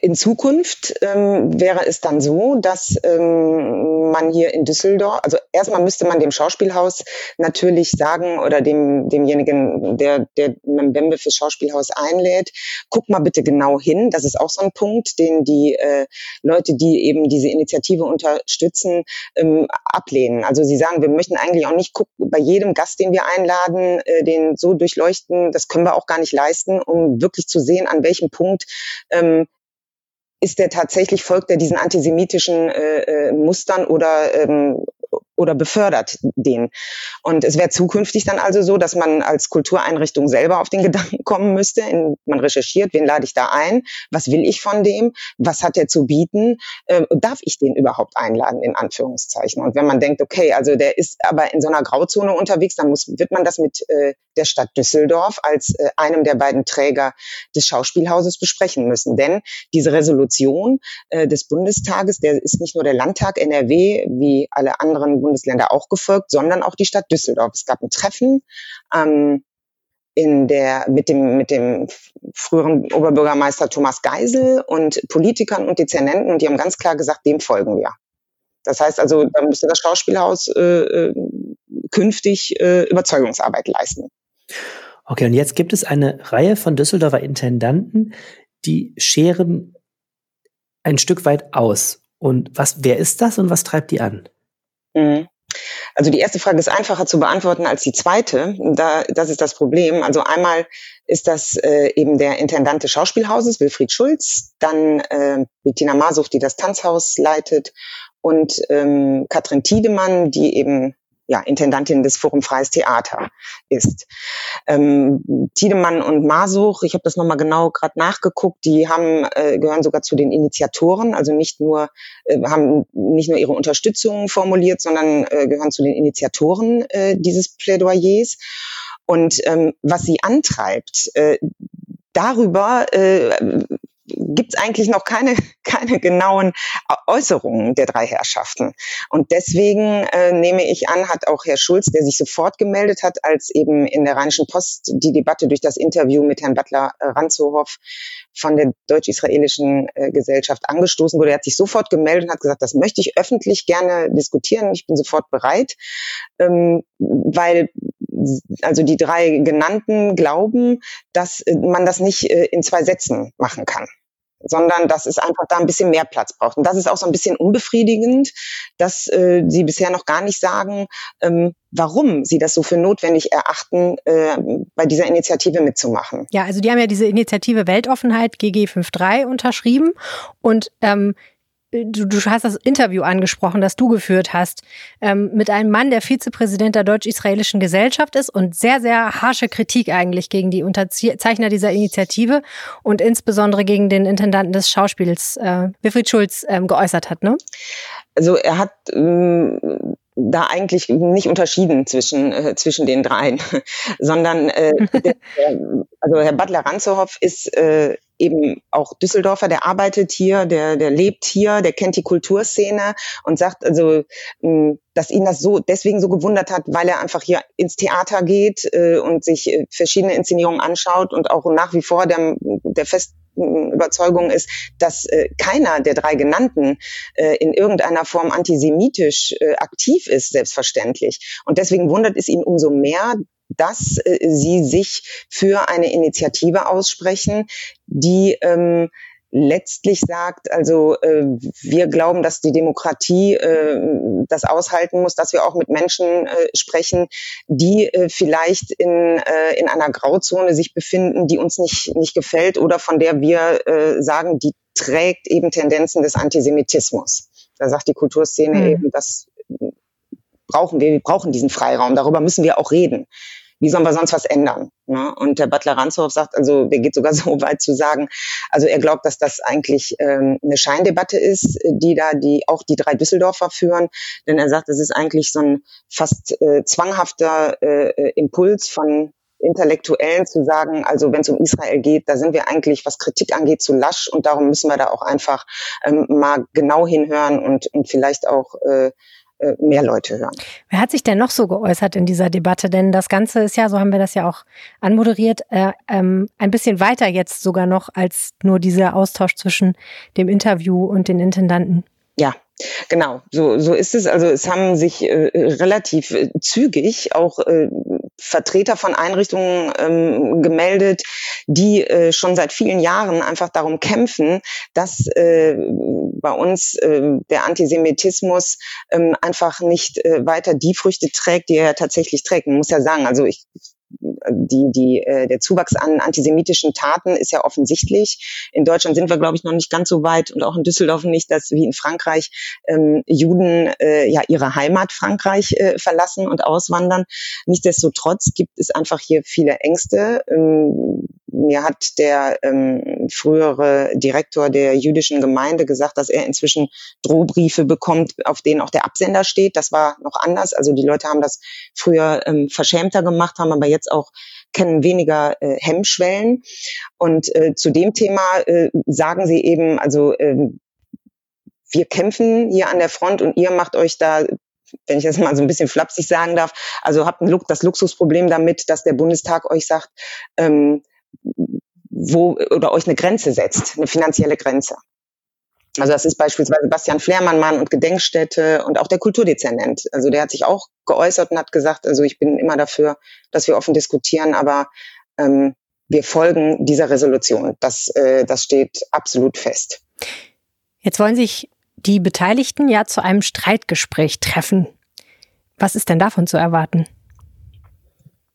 in Zukunft ähm, wäre es dann so, dass ähm, man hier in Düsseldorf, also erstmal müsste man dem Schauspielhaus natürlich sagen oder dem, demjenigen, der, der Mbembe fürs Schauspielhaus einlädt, guck mal bitte genau hin. Das ist auch so ein Punkt, den die äh, Leute, die eben diese Initiative unterstützen, ähm, ablehnen. Also sie sagen, wir möchten eigentlich auch nicht gucken, bei jedem jedem Gast, den wir einladen, äh, den so durchleuchten, das können wir auch gar nicht leisten, um wirklich zu sehen, an welchem Punkt ähm, ist der tatsächlich, folgt er diesen antisemitischen äh, äh, Mustern oder ähm, oder befördert den. Und es wäre zukünftig dann also so, dass man als Kultureinrichtung selber auf den Gedanken kommen müsste. In, man recherchiert, wen lade ich da ein? Was will ich von dem? Was hat er zu bieten? Ähm, darf ich den überhaupt einladen, in Anführungszeichen? Und wenn man denkt, okay, also der ist aber in so einer Grauzone unterwegs, dann muss, wird man das mit äh, der Stadt Düsseldorf als äh, einem der beiden Träger des Schauspielhauses besprechen müssen. Denn diese Resolution äh, des Bundestages, der ist nicht nur der Landtag NRW, wie alle anderen Bundesländer auch gefolgt, sondern auch die Stadt Düsseldorf. Es gab ein Treffen ähm, in der, mit dem, mit dem früheren Oberbürgermeister Thomas Geisel und Politikern und Dezernenten und die haben ganz klar gesagt, dem folgen wir. Das heißt also, da müsste das Schauspielhaus äh, äh, künftig äh, Überzeugungsarbeit leisten. Okay, und jetzt gibt es eine Reihe von Düsseldorfer Intendanten, die scheren ein Stück weit aus. Und was, wer ist das und was treibt die an? Mhm. Also die erste Frage ist einfacher zu beantworten als die zweite. Da, das ist das Problem. Also einmal ist das äh, eben der Intendant des Schauspielhauses, Wilfried Schulz, dann äh, Bettina Masuch, die das Tanzhaus leitet und ähm, Katrin Tiedemann, die eben ja, Intendantin des Forum Freies Theater ist. Ähm, Tiedemann und Masuch, ich habe das nochmal genau gerade nachgeguckt, die haben äh, gehören sogar zu den Initiatoren, also nicht nur äh, haben nicht nur ihre Unterstützung formuliert, sondern äh, gehören zu den Initiatoren äh, dieses Plädoyers. Und ähm, was sie antreibt, äh, darüber äh, gibt es eigentlich noch keine, keine genauen Äußerungen der drei Herrschaften. Und deswegen äh, nehme ich an, hat auch Herr Schulz, der sich sofort gemeldet hat, als eben in der Rheinischen Post die Debatte durch das Interview mit Herrn Butler äh, Ranzohoff von der deutsch-israelischen äh, Gesellschaft angestoßen wurde. Er hat sich sofort gemeldet und hat gesagt, das möchte ich öffentlich gerne diskutieren. Ich bin sofort bereit, ähm, weil also die drei genannten glauben, dass äh, man das nicht äh, in zwei Sätzen machen kann sondern dass es einfach da ein bisschen mehr Platz braucht. Und das ist auch so ein bisschen unbefriedigend, dass äh, sie bisher noch gar nicht sagen, ähm, warum sie das so für notwendig erachten, äh, bei dieser Initiative mitzumachen. Ja, also die haben ja diese Initiative Weltoffenheit GG53 unterschrieben und ähm, du, du hast das Interview angesprochen, das du geführt hast, ähm, mit einem Mann, der Vizepräsident der deutsch-israelischen Gesellschaft ist und sehr, sehr harsche Kritik eigentlich gegen die Unterzeichner dieser Initiative und insbesondere gegen den Intendanten des Schauspiels, äh, Wilfried Schulz, ähm, geäußert hat, ne? Also er hat ähm, da eigentlich nicht unterschieden zwischen, äh, zwischen den dreien, sondern äh, der, also Herr Butler-Ranzohoff ist äh, eben auch Düsseldorfer, der arbeitet hier, der, der lebt hier, der kennt die Kulturszene und sagt also, hm, dass ihn das so deswegen so gewundert hat, weil er einfach hier ins Theater geht äh, und sich äh, verschiedene Inszenierungen anschaut und auch nach wie vor der, der festen Überzeugung ist, dass äh, keiner der drei genannten äh, in irgendeiner Form antisemitisch äh, aktiv ist, selbstverständlich. Und deswegen wundert es ihn umso mehr, dass äh, sie sich für eine Initiative aussprechen, die ähm, letztlich sagt, also äh, wir glauben, dass die Demokratie äh, das aushalten muss, dass wir auch mit Menschen äh, sprechen, die äh, vielleicht in, äh, in einer Grauzone sich befinden, die uns nicht, nicht gefällt oder von der wir äh, sagen, die trägt eben Tendenzen des Antisemitismus. Da sagt die Kulturszene mhm. eben, das brauchen wir, wir brauchen diesen Freiraum, darüber müssen wir auch reden wie sollen wir sonst was ändern? Ne? Und der Butler Ransdorf sagt, also der geht sogar so weit zu sagen, also er glaubt, dass das eigentlich ähm, eine Scheindebatte ist, die da die auch die drei Düsseldorfer führen, denn er sagt, es ist eigentlich so ein fast äh, zwanghafter äh, Impuls von Intellektuellen zu sagen, also wenn es um Israel geht, da sind wir eigentlich, was Kritik angeht, zu lasch und darum müssen wir da auch einfach ähm, mal genau hinhören und, und vielleicht auch äh, äh, mehr Leute hören. Wer hat sich denn noch so geäußert in dieser Debatte? Denn das Ganze ist ja, so haben wir das ja auch anmoderiert, äh, ähm, ein bisschen weiter jetzt sogar noch als nur dieser Austausch zwischen dem Interview und den Intendanten. Ja, Genau, so, so ist es. Also es haben sich äh, relativ äh, zügig auch äh, Vertreter von Einrichtungen ähm, gemeldet, die äh, schon seit vielen Jahren einfach darum kämpfen, dass äh, bei uns äh, der Antisemitismus äh, einfach nicht äh, weiter die Früchte trägt, die er tatsächlich trägt. Man muss ja sagen, also ich die, die, äh, der Zuwachs an antisemitischen Taten ist ja offensichtlich. In Deutschland sind wir, glaube ich, noch nicht ganz so weit und auch in Düsseldorf nicht, dass wie in Frankreich ähm, Juden äh, ja ihre Heimat Frankreich äh, verlassen und auswandern. Nichtsdestotrotz gibt es einfach hier viele Ängste. Ähm, mir hat der ähm, frühere Direktor der jüdischen Gemeinde gesagt, dass er inzwischen Drohbriefe bekommt, auf denen auch der Absender steht. Das war noch anders. Also die Leute haben das früher ähm, verschämter gemacht, haben aber jetzt auch kennen weniger äh, Hemmschwellen. Und äh, zu dem Thema äh, sagen sie eben, also äh, wir kämpfen hier an der Front und ihr macht euch da wenn ich das mal so ein bisschen flapsig sagen darf, also habt ein, das Luxusproblem damit, dass der Bundestag euch sagt, ähm, wo oder euch eine Grenze setzt, eine finanzielle Grenze. Also das ist beispielsweise Bastian Flehrmann und Gedenkstätte und auch der Kulturdezernent. Also der hat sich auch geäußert und hat gesagt, also ich bin immer dafür, dass wir offen diskutieren, aber ähm, wir folgen dieser Resolution. Das, äh, das steht absolut fest. Jetzt wollen sich die Beteiligten ja zu einem Streitgespräch treffen. Was ist denn davon zu erwarten?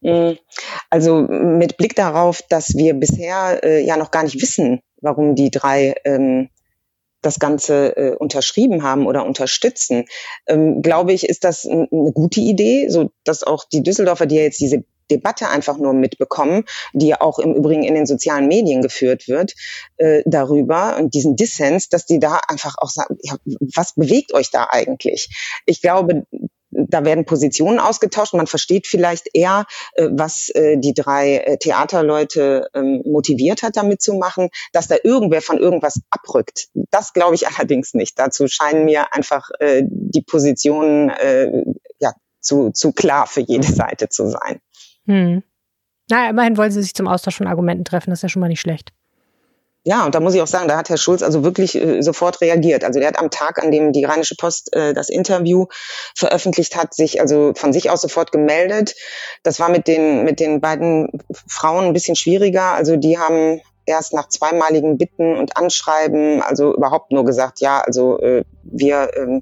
Mm, also mit Blick darauf, dass wir bisher äh, ja noch gar nicht wissen, warum die drei ähm, das Ganze äh, unterschrieben haben oder unterstützen, ähm, glaube ich, ist das eine gute Idee, so dass auch die Düsseldorfer, die ja jetzt diese Debatte einfach nur mitbekommen, die ja auch im Übrigen in den sozialen Medien geführt wird, äh, darüber und diesen Dissens, dass die da einfach auch sagen, ja, was bewegt euch da eigentlich? Ich glaube, da werden Positionen ausgetauscht. Man versteht vielleicht eher, äh, was äh, die drei äh, Theaterleute ähm, motiviert hat, damit zu machen. Dass da irgendwer von irgendwas abrückt, das glaube ich allerdings nicht. Dazu scheinen mir einfach die Positionen ja, zu, zu klar für jede Seite zu sein. Hm. Naja, immerhin wollen sie sich zum Austausch von Argumenten treffen. Das ist ja schon mal nicht schlecht. Ja, und da muss ich auch sagen, da hat Herr Schulz also wirklich äh, sofort reagiert. Also der hat am Tag, an dem die Rheinische Post äh, das Interview veröffentlicht hat, sich also von sich aus sofort gemeldet. Das war mit den mit den beiden Frauen ein bisschen schwieriger. Also die haben erst nach zweimaligen Bitten und Anschreiben also überhaupt nur gesagt, ja, also äh, wir äh,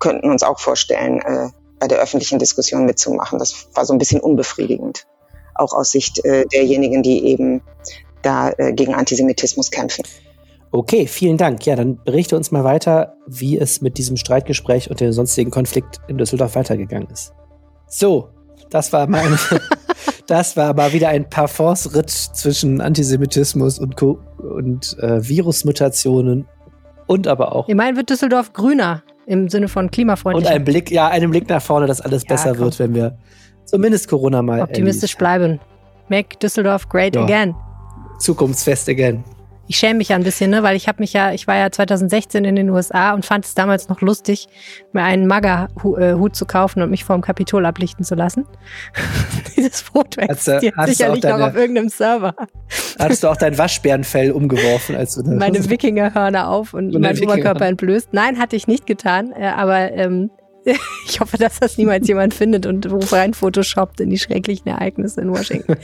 könnten uns auch vorstellen, äh, bei der öffentlichen Diskussion mitzumachen. Das war so ein bisschen unbefriedigend, auch aus Sicht äh, derjenigen, die eben da äh, gegen Antisemitismus kämpfen. Okay, vielen Dank. Ja, dann berichte uns mal weiter, wie es mit diesem Streitgespräch und dem sonstigen Konflikt in Düsseldorf weitergegangen ist. So, das war meine, das war mal wieder ein Parforce-Ritt zwischen Antisemitismus und, und äh, Virusmutationen und aber auch. Immerhin wird Düsseldorf grüner im Sinne von klimafreundlich. Und ein Blick, ja, einen Blick nach vorne, dass alles ja, besser komm. wird, wenn wir zumindest Corona mal. Optimistisch erleben. bleiben. Make Düsseldorf great ja. again zukunftsfest again. Ich schäme mich ja ein bisschen, ne, weil ich habe mich ja, ich war ja 2016 in den USA und fand es damals noch lustig, mir einen MAGA-Hut zu kaufen und mich vor dem Kapitol ablichten zu lassen. Dieses Foto existiert sicherlich deine, noch auf irgendeinem Server. Hattest du auch dein Waschbärenfell umgeworfen, als du Meine Wikingerhörner auf und, und meinen Oberkörper entblößt? Nein, hatte ich nicht getan, äh, aber ähm, ich hoffe, dass das niemals jemand findet und rein photoshoppt in die schrecklichen Ereignisse in Washington.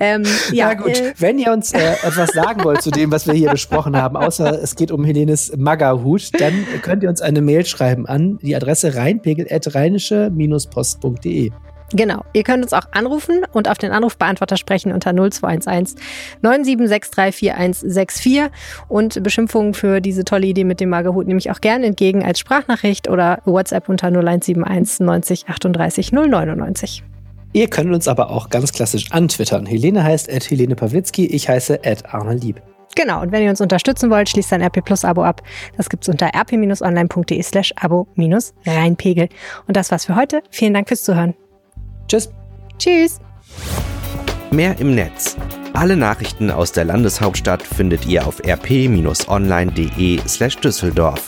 ähm, ja, Na gut, äh, wenn ihr uns äh, etwas sagen wollt zu dem, was wir hier besprochen haben, außer es geht um Helenes Maga-Hut, dann könnt ihr uns eine Mail schreiben an die Adresse reinpegel.rheinische-post.de. Genau. Ihr könnt uns auch anrufen und auf den Anrufbeantworter sprechen unter 0211 97634164 und Beschimpfungen für diese tolle Idee mit dem Magerhut nehme ich auch gerne entgegen als Sprachnachricht oder WhatsApp unter 0171 90 38 099. Ihr könnt uns aber auch ganz klassisch antwittern. Helene heißt at Helene Pawlitzki, ich heiße at Arne Lieb. Genau, und wenn ihr uns unterstützen wollt, schließt ein RP Plus Abo ab. Das gibt's unter rp-online.de slash abo-reinpegel. Und das war's für heute. Vielen Dank fürs Zuhören. Tschüss. Tschüss. Mehr im Netz. Alle Nachrichten aus der Landeshauptstadt findet ihr auf rp-online.de slash Düsseldorf.